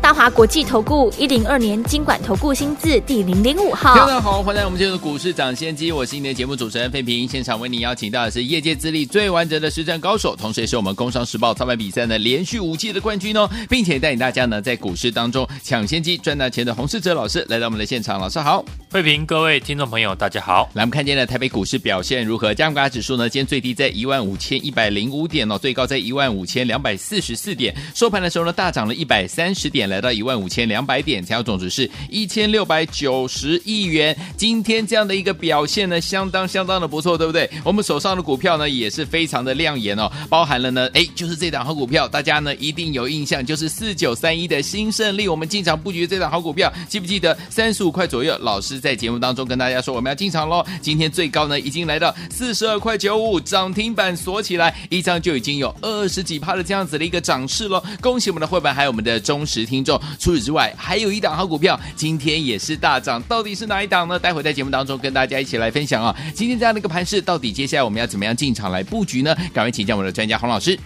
大华国际投顾一零二年经管投顾新字第零零五号。大家好，欢迎来我们今天的股市抢先机，我是今天的节目主持人费平。现场为您邀请到的是业界资历最完整的实战高手，同时也是我们工商时报操盘比赛的连续五季的冠军哦，并且带领大家呢在股市当中抢先机赚大钱的洪世哲老师来到我们的现场。老师好，费平，各位听众朋友大家好。来，我们看见了台北股市表现如何？加权指数呢，今天最低在一万五千一百零五点哦，最高在一万五千两百四十四点，收盘的时候呢大涨了一百三十点，来到一万五千两。百点，成交总值是一千六百九十亿元。今天这样的一个表现呢，相当相当的不错，对不对？我们手上的股票呢，也是非常的亮眼哦，包含了呢，哎，就是这档好股票，大家呢一定有印象，就是四九三一的新胜利。我们进场布局这档好股票，记不记得三十五块左右？老师在节目当中跟大家说，我们要进场喽。今天最高呢，已经来到四十二块九五，涨停板锁起来，一张就已经有二十几趴的这样子的一个涨势喽。恭喜我们的会员，还有我们的忠实听众。除此之外，还有一档好股票，今天也是大涨，到底是哪一档呢？待会在节目当中跟大家一起来分享啊！今天这样的一个盘势，到底接下来我们要怎么样进场来布局呢？赶快请教我们的专家洪老师。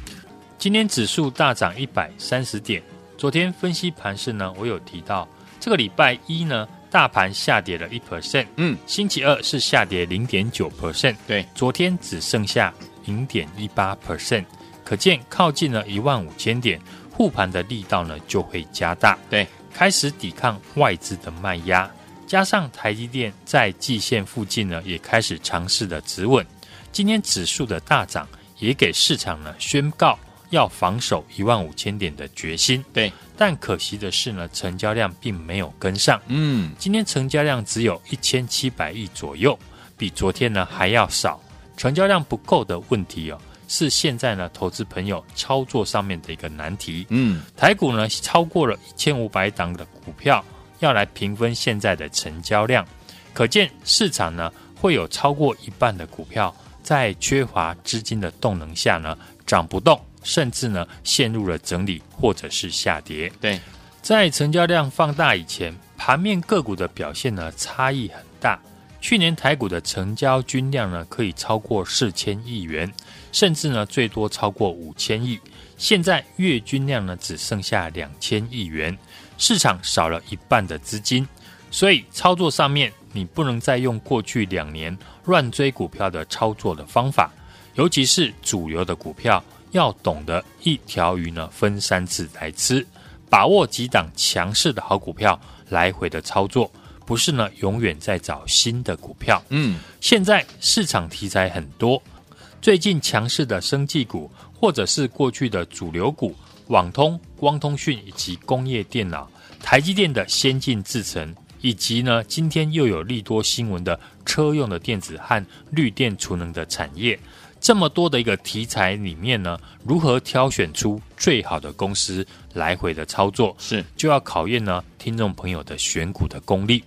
今天指数大涨一百三十点，昨天分析盘势呢，我有提到这个礼拜一呢，大盘下跌了一 percent，嗯，星期二是下跌零点九 percent，对，昨天只剩下零点一八 percent，可见靠近了一万五千点。护盘的力道呢就会加大，对，开始抵抗外资的卖压，加上台积电在季线附近呢也开始尝试的止稳。今天指数的大涨也给市场呢宣告要防守一万五千点的决心。对，但可惜的是呢，成交量并没有跟上。嗯，今天成交量只有一千七百亿左右，比昨天呢还要少。成交量不够的问题哦。是现在呢，投资朋友操作上面的一个难题。嗯，台股呢超过了一千五百档的股票，要来平分现在的成交量，可见市场呢会有超过一半的股票在缺乏资金的动能下呢涨不动，甚至呢陷入了整理或者是下跌。对，在成交量放大以前，盘面个股的表现呢差异很大。去年台股的成交均量呢可以超过四千亿元。甚至呢，最多超过五千亿。现在月均量呢，只剩下两千亿元，市场少了一半的资金，所以操作上面你不能再用过去两年乱追股票的操作的方法，尤其是主流的股票，要懂得一条鱼呢分三次来吃，把握几档强势的好股票来回的操作，不是呢永远在找新的股票。嗯，现在市场题材很多。最近强势的生技股，或者是过去的主流股，网通、光通讯以及工业电脑、台积电的先进制程，以及呢，今天又有利多新闻的车用的电子和绿电储能的产业，这么多的一个题材里面呢，如何挑选出最好的公司来回的操作，是就要考验呢听众朋友的选股的功力，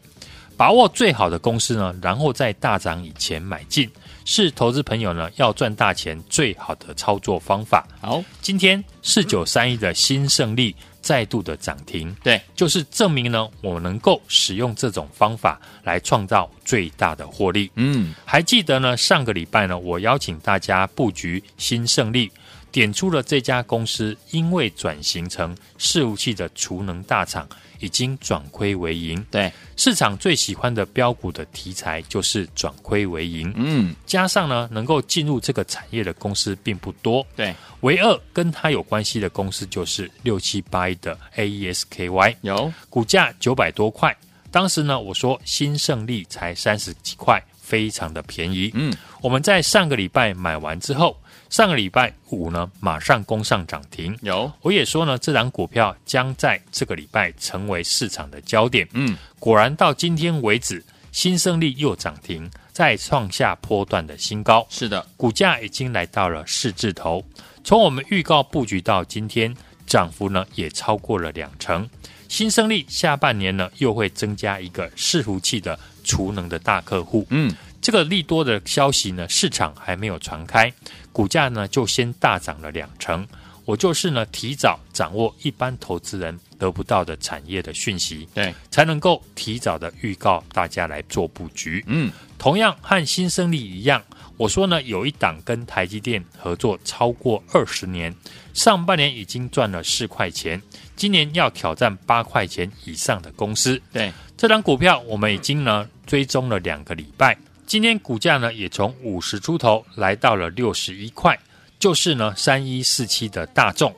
把握最好的公司呢，然后在大涨以前买进。是投资朋友呢要赚大钱最好的操作方法。好，今天四九三一的新胜利再度的涨停，对，就是证明呢我能够使用这种方法来创造最大的获利。嗯，还记得呢上个礼拜呢我邀请大家布局新胜利，点出了这家公司因为转型成伺服器的储能大厂。已经转亏为盈，对市场最喜欢的标股的题材就是转亏为盈。嗯，加上呢，能够进入这个产业的公司并不多。对，唯二跟它有关系的公司就是六七八一的 AES-KY，有股价九百多块。当时呢，我说新胜利才三十几块，非常的便宜。嗯，我们在上个礼拜买完之后。上个礼拜五呢，马上攻上涨停。有，我也说呢，这档股票将在这个礼拜成为市场的焦点。嗯，果然到今天为止，新胜利又涨停，再创下波段的新高。是的，股价已经来到了四字头。从我们预告布局到今天，涨幅呢也超过了两成。新胜利下半年呢又会增加一个伺服器的储能的大客户。嗯。这个利多的消息呢，市场还没有传开，股价呢就先大涨了两成。我就是呢提早掌握一般投资人得不到的产业的讯息，对，才能够提早的预告大家来做布局。嗯，同样和新胜利一样，我说呢有一档跟台积电合作超过二十年，上半年已经赚了四块钱，今年要挑战八块钱以上的公司。对，这档股票我们已经呢追踪了两个礼拜，今天股价呢也从五十出头来到了六十一块。就是呢，三一四七的大众，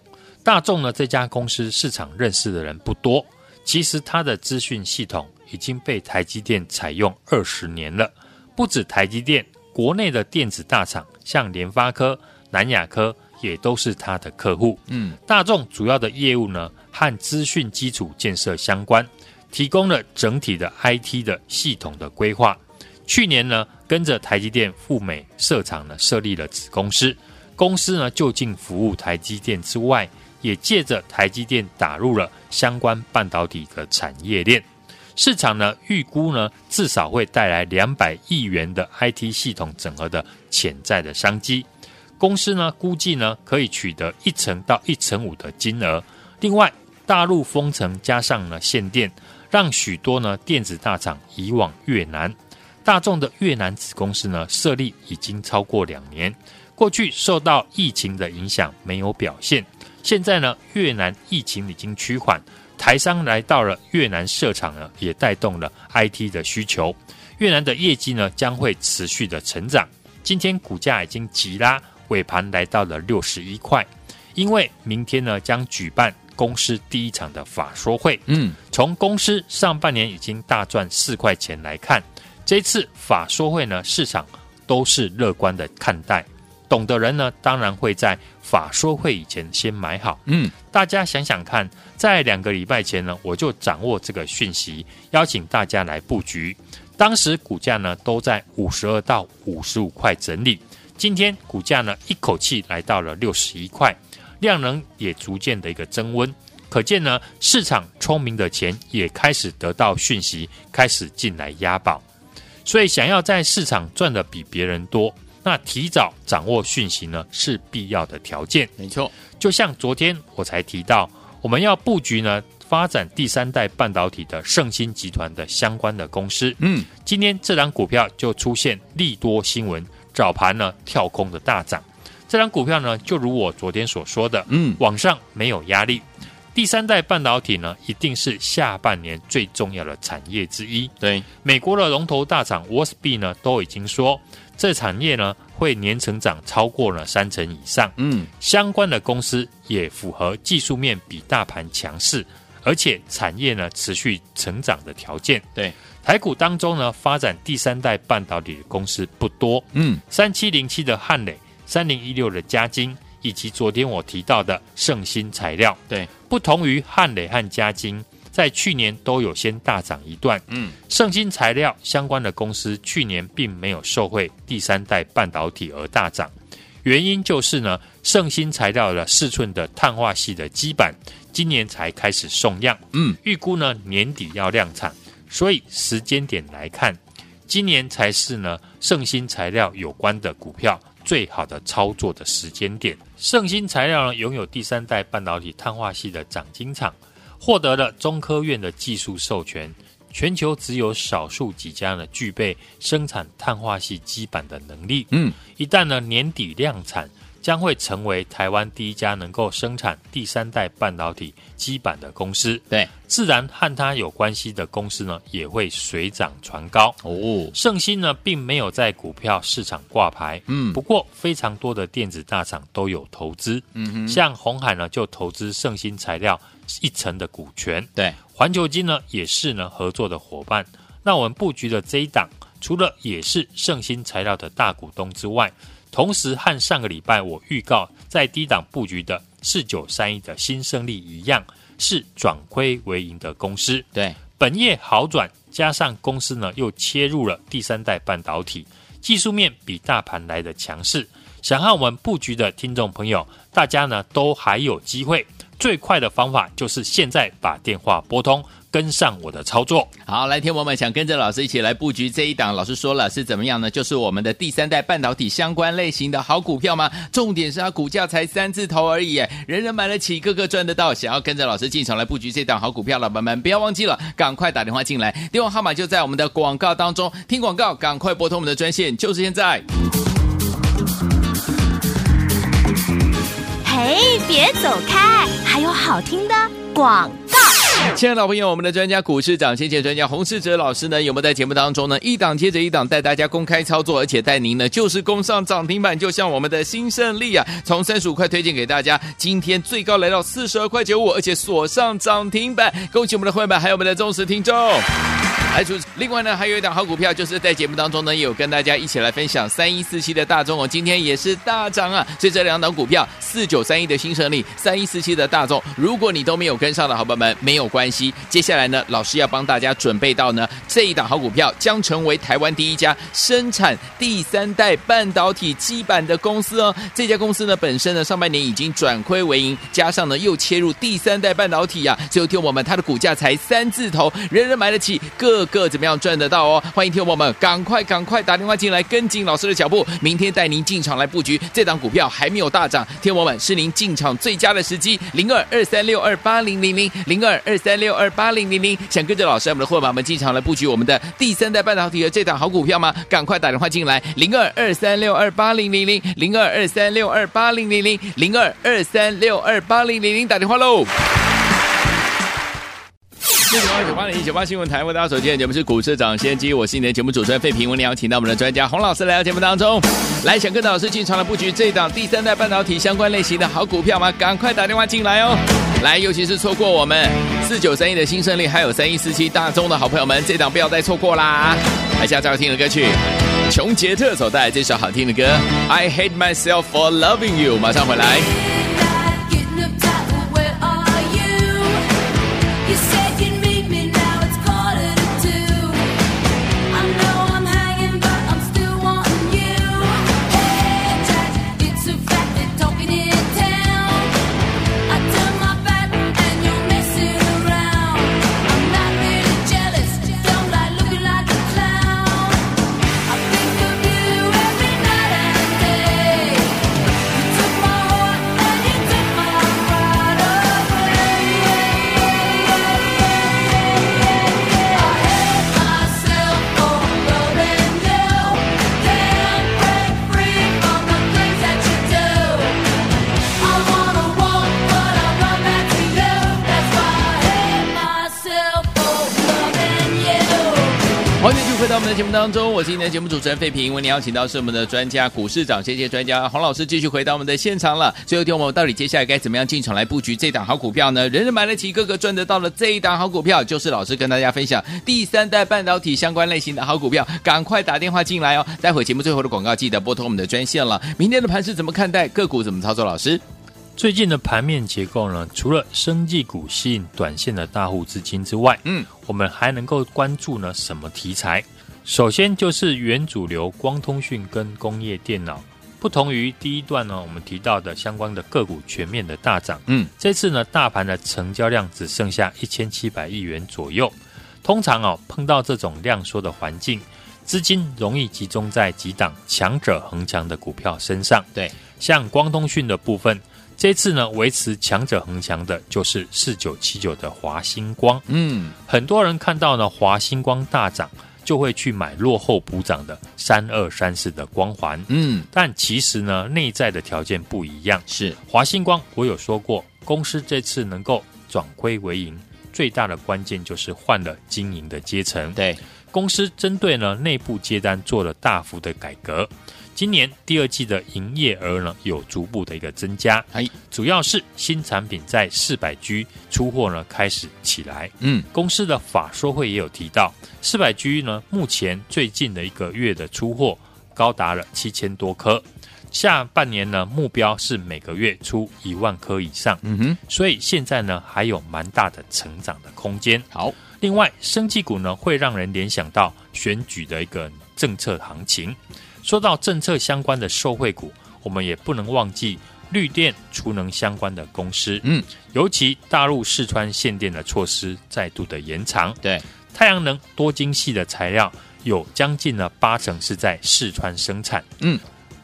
大众呢这家公司市场认识的人不多，其实它的资讯系统已经被台积电采用二十年了。不止台积电，国内的电子大厂像联发科、南亚科也都是它的客户。嗯，大众主要的业务呢和资讯基础建设相关，提供了整体的 IT 的系统的规划。去年呢，跟着台积电赴美设厂呢，设立了子公司。公司呢，就近服务台积电之外，也借着台积电打入了相关半导体的产业链。市场呢，预估呢，至少会带来两百亿元的 IT 系统整合的潜在的商机。公司呢，估计呢，可以取得一成到一成五的金额。另外，大陆封城加上呢限电，让许多呢电子大厂移往越南。大众的越南子公司呢，设立已经超过两年。过去受到疫情的影响没有表现，现在呢，越南疫情已经趋缓，台商来到了越南设厂呢，也带动了 IT 的需求，越南的业绩呢将会持续的成长。今天股价已经急拉，尾盘来到了六十一块，因为明天呢将举办公司第一场的法说会。嗯，从公司上半年已经大赚四块钱来看，这次法说会呢市场都是乐观的看待。懂的人呢，当然会在法说会以前先买好。嗯，大家想想看，在两个礼拜前呢，我就掌握这个讯息，邀请大家来布局。当时股价呢都在五十二到五十五块整理，今天股价呢一口气来到了六十一块，量能也逐渐的一个增温，可见呢市场聪明的钱也开始得到讯息，开始进来押宝。所以想要在市场赚的比别人多。那提早掌握讯息呢，是必要的条件。没错，就像昨天我才提到，我们要布局呢，发展第三代半导体的胜芯集团的相关的公司。嗯，今天这档股票就出现利多新闻，早盘呢跳空的大涨。这档股票呢，就如我昨天所说的，嗯，往上没有压力。第三代半导体呢，一定是下半年最重要的产业之一。对，美国的龙头大厂 Wolfspeed 呢，都已经说这产业呢会年成长超过了三成以上。嗯，相关的公司也符合技术面比大盘强势，而且产业呢持续成长的条件。对，台股当中呢发展第三代半导体的公司不多。嗯，三七零七的汉磊，三零一六的嘉晶。以及昨天我提到的胜芯材料，对，不同于汉磊和嘉晶，在去年都有先大涨一段。嗯，胜芯材料相关的公司去年并没有受惠第三代半导体而大涨，原因就是呢，胜芯材料的四寸的碳化系的基板今年才开始送样，嗯，预估呢年底要量产，所以时间点来看，今年才是呢胜芯材料有关的股票。最好的操作的时间点，胜芯材料呢拥有第三代半导体碳化系的掌晶厂，获得了中科院的技术授权，全球只有少数几家呢具备生产碳化系基板的能力。嗯，一旦呢年底量产。将会成为台湾第一家能够生产第三代半导体基板的公司。对，自然和它有关系的公司呢，也会水涨船高。哦，胜芯呢，并没有在股票市场挂牌。嗯，不过非常多的电子大厂都有投资。嗯哼，像红海呢，就投资胜芯材料一成的股权。对，环球金呢，也是呢合作的伙伴。那我们布局的这一档，除了也是胜芯材料的大股东之外，同时和上个礼拜我预告在低档布局的四九三一的新胜利一样，是转亏为盈的公司。对，本业好转，加上公司呢又切入了第三代半导体，技术面比大盘来的强势。想和我们布局的听众朋友，大家呢都还有机会。最快的方法就是现在把电话拨通。跟上我的操作。好，来，听我们想跟着老师一起来布局这一档，老师说了是怎么样呢？就是我们的第三代半导体相关类型的好股票吗？重点是它股价才三字头而已，人人买得起，个个赚得到。想要跟着老师进场来布局这档好股票，老板们不要忘记了，赶快打电话进来，电话号码就在我们的广告当中。听广告，赶快拨通我们的专线，就是现在。嘿，别走开，还有好听的广告。亲爱的朋友我们的专家股市长，谢谢专家洪世哲老师呢，有没有在节目当中呢？一档接着一档带大家公开操作，而且带您呢就是攻上涨停板，就像我们的新胜利啊，从三十五块推荐给大家，今天最高来到四十二块九五，而且锁上涨停板，恭喜我们的会员，还有我们的忠实听众。来，出另外呢，还有一档好股票，就是在节目当中呢，也有跟大家一起来分享三一四七的大众哦，今天也是大涨啊。所以这两档股票，四九三一的新胜利，三一四七的大众，如果你都没有跟上的好朋友们，没有关系。接下来呢，老师要帮大家准备到呢，这一档好股票将成为台湾第一家生产第三代半导体基板的公司哦。这家公司呢，本身呢上半年已经转亏为盈，加上呢又切入第三代半导体呀、啊，最后听我们它的股价才三字头，人人买得起，各个个怎么样赚得到哦？欢迎听我们赶快赶快打电话进来，跟紧老师的脚步，明天带您进场来布局这档股票还没有大涨，听我们是您进场最佳的时机，零二二三六二八零零零零二二三六二八零零零，想跟着老师我们的伙伴们进场来布局我们的第三代半导体的这档好股票吗？赶快打电话进来，零二二三六二八零零零零二二三六二八零零零零二二三六二八零零零，打电话喽。九八九八零一九八新闻台为大家所见节目是股市涨先机，我是你的节目主持人费平，我们邀请到我们的专家洪老师来到节目当中，来想跟着老师进场来布局这档第三代半导体相关类型的好股票吗？赶快打电话进来哦！来，尤其是错过我们四九三一的新胜利，还有三一四七大众的好朋友们，这档不要再错过啦！来下最好听的歌曲，琼杰特所带来这首好听的歌，I Hate Myself for Loving You，马上回来。当中，我是今天的节目主持人费平，为您邀请到是我们的专家股市长，谢谢专家洪老师，继续回到我们的现场了。最后一天，我们到底接下来该怎么样进场来布局这档好股票呢？人人买得起，个个赚得到的这一档好股票，就是老师跟大家分享第三代半导体相关类型的好股票，赶快打电话进来哦！待会节目最后的广告，记得拨通我们的专线了。明天的盘是怎么看待？个股怎么操作？老师，最近的盘面结构呢？除了生技股吸引短线的大户资金之外，嗯，我们还能够关注呢什么题材？首先就是原主流光通讯跟工业电脑，不同于第一段呢，我们提到的相关的个股全面的大涨。嗯，这次呢，大盘的成交量只剩下一千七百亿元左右。通常哦，碰到这种量缩的环境，资金容易集中在几档强者恒强的股票身上。对，像光通讯的部分，这次呢，维持强者恒强的就是四九七九的华星光。嗯，很多人看到呢，华星光大涨。就会去买落后补涨的三二三四的光环，嗯，但其实呢，内在的条件不一样。是华星光，我有说过，公司这次能够转亏为盈，最大的关键就是换了经营的阶层。对，公司针对呢内部接单做了大幅的改革。今年第二季的营业额呢，有逐步的一个增加，哎，主要是新产品在四百 G 出货呢开始起来，嗯，公司的法说会也有提到，四百 G 呢目前最近的一个月的出货高达了七千多颗，下半年呢目标是每个月出一万颗以上，嗯哼，所以现在呢还有蛮大的成长的空间。好，另外，生技股呢会让人联想到选举的一个政策行情。说到政策相关的受惠股，我们也不能忘记绿电、储能相关的公司。嗯，尤其大陆四川限电的措施再度的延长。对，太阳能多晶系的材料有将近呢八成是在四川生产。嗯，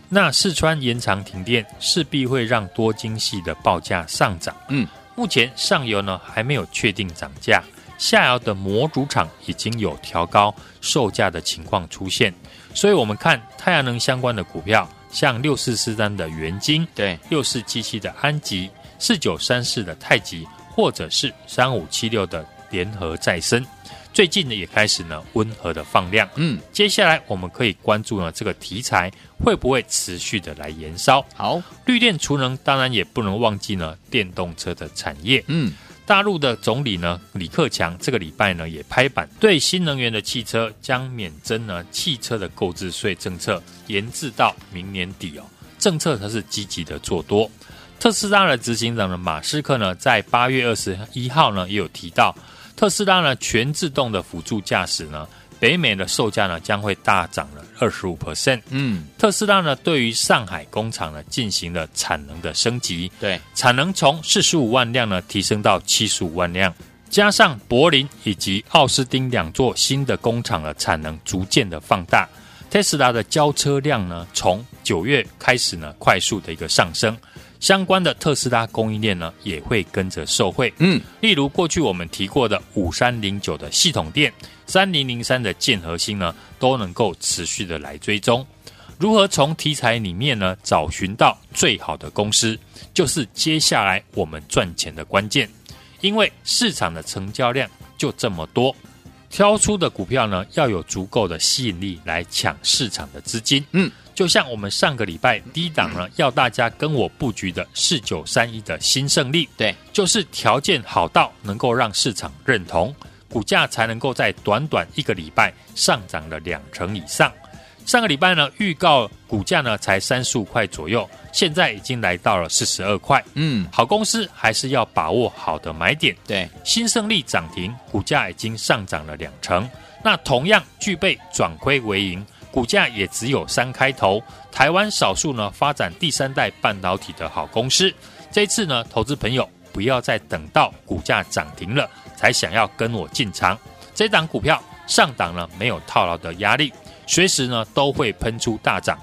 那四川延长停电，势必会让多晶系的报价上涨。嗯，目前上游呢还没有确定涨价，下游的模组厂已经有调高售价的情况出现。所以，我们看太阳能相关的股票，像六四四三的元晶，对，六四七七的安吉，四九三四的太极，或者是三五七六的联合再生，最近呢也开始呢温和的放量。嗯，接下来我们可以关注呢这个题材会不会持续的来延烧。好，绿电储能当然也不能忘记呢电动车的产业。嗯。大陆的总理呢，李克强这个礼拜呢也拍板，对新能源的汽车将免征呢汽车的购置税政策延至到明年底哦。政策它是积极的做多。特斯拉的执行长呢马斯克呢在八月二十一号呢也有提到，特斯拉呢全自动的辅助驾驶呢。北美的售价呢将会大涨了二十五 percent。嗯，特斯拉呢对于上海工厂呢进行了产能的升级，对，产能从四十五万辆呢提升到七十五万辆，加上柏林以及奥斯汀两座新的工厂的产能逐渐的放大，特斯拉的交车量呢从九月开始呢快速的一个上升。相关的特斯拉供应链呢，也会跟着受惠。嗯，例如过去我们提过的五三零九的系统店，三零零三的建核心呢，都能够持续的来追踪。如何从题材里面呢，找寻到最好的公司，就是接下来我们赚钱的关键。因为市场的成交量就这么多，挑出的股票呢，要有足够的吸引力来抢市场的资金。嗯。就像我们上个礼拜低档呢，要大家跟我布局的四九三一的新胜利，对，就是条件好到能够让市场认同，股价才能够在短短一个礼拜上涨了两成以上。上个礼拜呢，预告股价呢才三十五块左右，现在已经来到了四十二块。嗯，好公司还是要把握好的买点。对，新胜利涨停，股价已经上涨了两成，那同样具备转亏为盈。股价也只有三开头，台湾少数呢发展第三代半导体的好公司。这次呢，投资朋友不要再等到股价涨停了才想要跟我进场。这档股票上档呢没有套牢的压力，随时呢都会喷出大涨。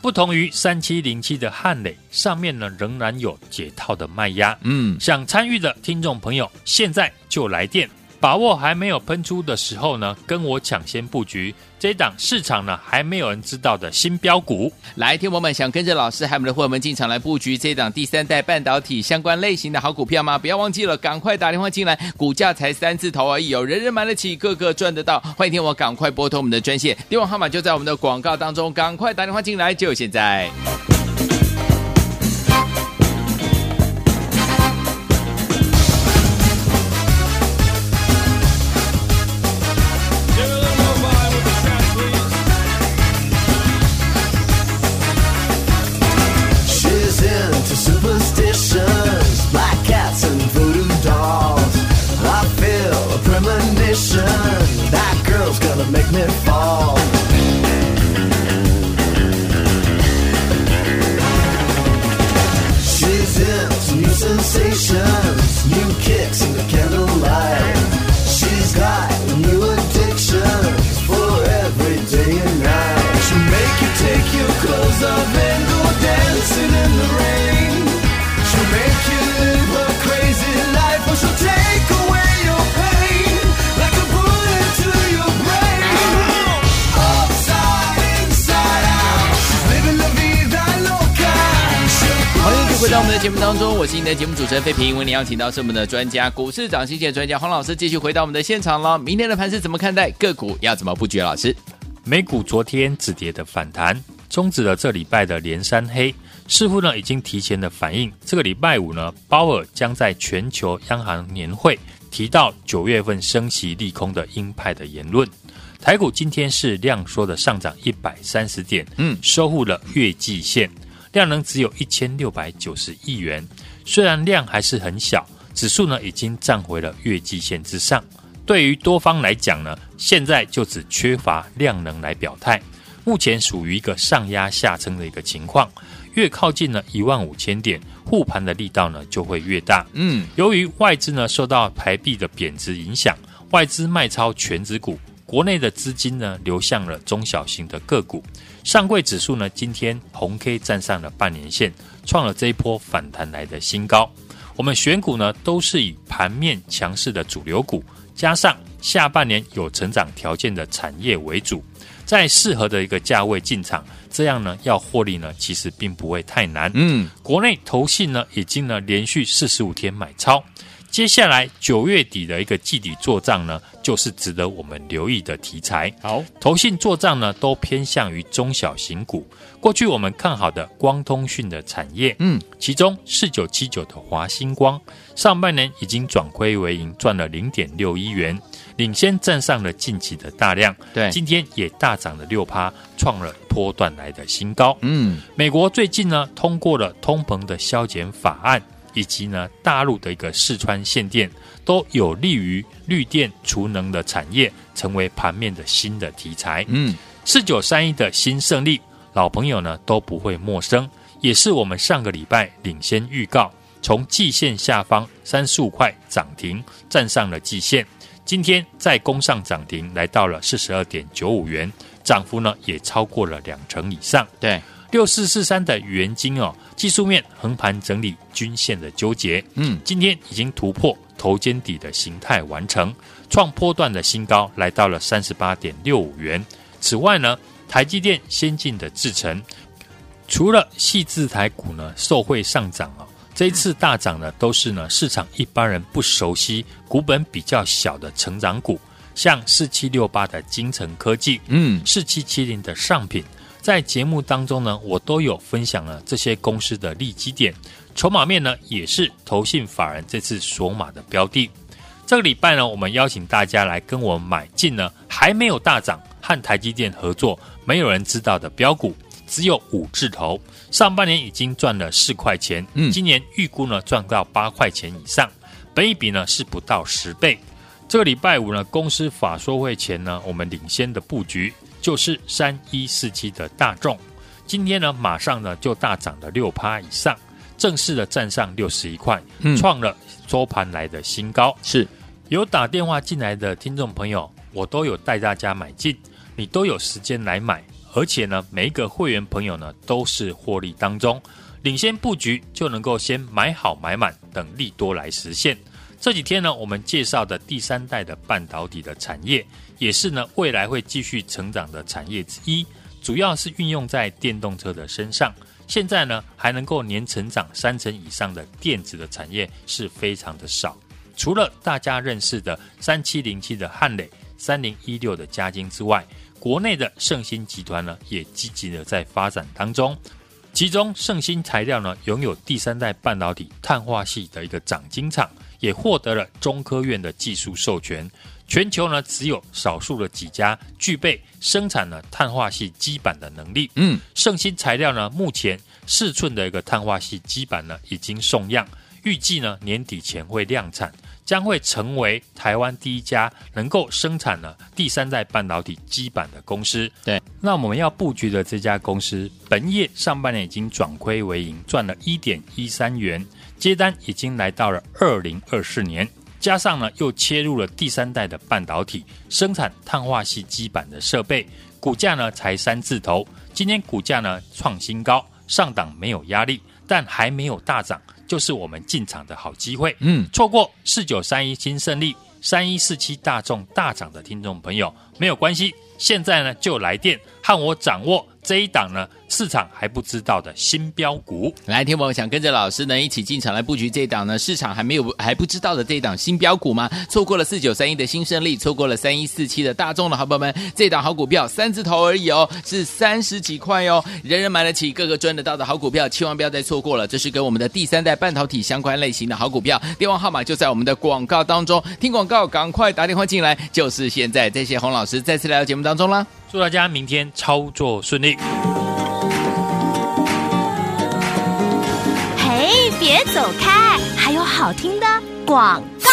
不同于三七零七的汉磊，上面呢仍然有解套的卖压。嗯，想参与的听众朋友，现在就来电。把握还没有喷出的时候呢，跟我抢先布局这一档市场呢还没有人知道的新标股。来，听友们想跟着老师还有我们的伙伴们进场来布局这一档第三代半导体相关类型的好股票吗？不要忘记了，赶快打电话进来，股价才三字头而已，有人人买得起，个个赚得到。欢迎听我赶快拨通我们的专线，电话号码就在我们的广告当中，赶快打电话进来，就现在。节目当中，我是你的节目主持人费平。为你邀请到是我们的专家，股市涨薪线专家黄老师，继续回到我们的现场了。明天的盘是怎么看待？个股要怎么布局？老师，美股昨天止跌的反弹，终止了这礼拜的连三黑，似乎呢已经提前的反映，这个礼拜五呢，鲍尔将在全球央行年会提到九月份升息利空的鹰派的言论。台股今天是量缩的上涨一百三十点，嗯，收复了月季线。量能只有一千六百九十亿元，虽然量还是很小，指数呢已经站回了月季线之上。对于多方来讲呢，现在就只缺乏量能来表态，目前属于一个上压下撑的一个情况。越靠近呢一万五千点，护盘的力道呢就会越大。嗯，由于外资呢受到台币的贬值影响，外资卖超全指股，国内的资金呢流向了中小型的个股。上柜指数呢今天红 K 站上了半年线，创了这一波反弹来的新高。我们选股呢都是以盘面强势的主流股，加上下半年有成长条件的产业为主。在适合的一个价位进场，这样呢，要获利呢，其实并不会太难。嗯，国内投信呢，已经呢连续四十五天买超，接下来九月底的一个季底做账呢，就是值得我们留意的题材。好，投信做账呢，都偏向于中小型股。过去我们看好的光通讯的产业，嗯，其中四九七九的华星光，上半年已经转亏为盈，赚了零点六一元。领先站上了近期的大量，对，今天也大涨了六趴，创了波段来的新高。嗯，美国最近呢通过了通膨的削减法案，以及呢大陆的一个四川限电，都有利于绿电储能的产业成为盘面的新的题材。嗯，四九三一的新胜利，老朋友呢都不会陌生，也是我们上个礼拜领先预告，从季线下方三十五块涨停，站上了季线。今天再攻上涨停，来到了四十二点九五元，涨幅呢也超过了两成以上。对，六四四三的元金哦，技术面横盘整理均线的纠结，嗯，今天已经突破头肩底的形态完成，创波段的新高，来到了三十八点六五元。此外呢，台积电先进的制程，除了细字台股呢受惠上涨哦。这一次大涨呢，都是呢市场一般人不熟悉、股本比较小的成长股，像四七六八的精成科技，嗯，四七七零的上品，在节目当中呢，我都有分享了这些公司的利基点，筹码面呢也是投信法人这次锁码的标的。这个礼拜呢，我们邀请大家来跟我们买进呢还没有大涨和台积电合作，没有人知道的标股。只有五字头，上半年已经赚了四块钱，嗯，今年预估呢赚到八块钱以上，本益比呢是不到十倍。这个礼拜五呢，公司法说会前呢，我们领先的布局就是三一四七的大众，今天呢马上呢就大涨了六趴以上，正式的站上六十一块，嗯，创了收盘来的新高。是有打电话进来的听众朋友，我都有带大家买进，你都有时间来买。而且呢，每一个会员朋友呢都是获利当中，领先布局就能够先买好买满，等利多来实现。这几天呢，我们介绍的第三代的半导体的产业，也是呢未来会继续成长的产业之一，主要是运用在电动车的身上。现在呢，还能够年成长三成以上的电子的产业是非常的少。除了大家认识的三七零七的汉磊、三零一六的嘉金之外，国内的盛新集团呢，也积极的在发展当中。其中，盛新材料呢，拥有第三代半导体碳化系的一个长晶厂，也获得了中科院的技术授权。全球呢，只有少数的几家具备生产了碳化系基板的能力。嗯，胜新材料呢，目前四寸的一个碳化系基板呢，已经送样，预计呢年底前会量产。将会成为台湾第一家能够生产呢第三代半导体基板的公司。对，那我们要布局的这家公司，本业上半年已经转亏为盈，赚了一点一三元，接单已经来到了二零二四年，加上呢又切入了第三代的半导体生产碳化系基板的设备，股价呢才三字头，今天股价呢创新高，上档没有压力，但还没有大涨。就是我们进场的好机会，嗯，错过四九三一新胜利、三一四七大众大涨的听众朋友没有关系，现在呢就来电和我掌握这一档呢。市场还不知道的新标股，来，听我想跟着老师呢一起进场来布局这一档呢？市场还没有还不知道的这一档新标股吗？错过了四九三一的新胜利，错过了三一四七的大众的好朋友们，这一档好股票三字头而已哦，是三十几块哦，人人买得起，个个赚得到的好股票，千万不要再错过了。这是跟我们的第三代半导体相关类型的好股票，电话号码就在我们的广告当中，听广告赶快打电话进来，就是现在。谢谢洪老师再次来到节目当中啦，祝大家明天操作顺利。嘿别走开，还有好听的广告。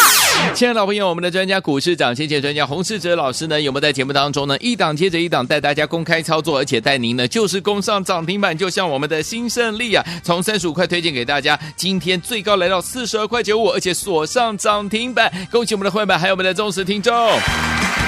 亲爱的老朋友，我们的专家股市长先见专家洪世哲老师呢，有没有在节目当中呢？一档接着一档带大家公开操作，而且带您呢就是攻上涨停板，就像我们的新胜利啊，从三十五块推荐给大家，今天最高来到四十二块九五，而且锁上涨停板，恭喜我们的会员，还有我们的忠实听众。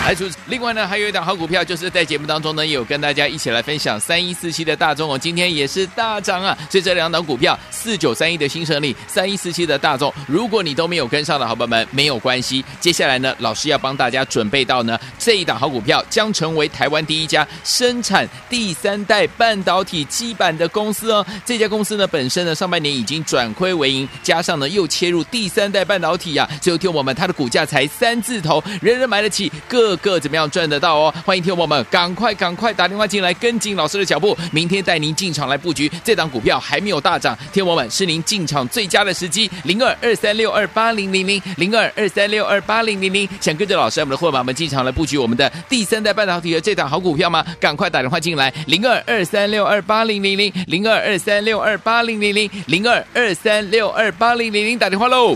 来，另外呢，还有一档好股票，就是在节目当中呢，也有跟大家一起来分享三一四七的大众哦，今天也是大涨啊。所以这两档股票，四九三一的新胜利，三一四七的大众，如果你都没有跟上的好朋友们，没有关系。接下来呢，老师要帮大家准备到呢，这一档好股票将成为台湾第一家生产第三代半导体基板的公司哦。这家公司呢，本身呢上半年已经转亏为盈，加上呢又切入第三代半导体啊，最后听我们它的股价才三字头，人人买得起，各个怎么样赚得到哦？欢迎听我们赶快赶快打电话进来，跟紧老师的脚步，明天带您进场来布局这档股票还没有大涨，听我们是您进场最佳的时机，零二二三六二八零零零零二二三六二八零零零，想跟着老师我们的伙伴们进场来布局我们的第三代半导体的这档好股票吗？赶快打电话进来，零二二三六二八零零零零二二三六二八零零零零二二三六二八零零零，打电话喽。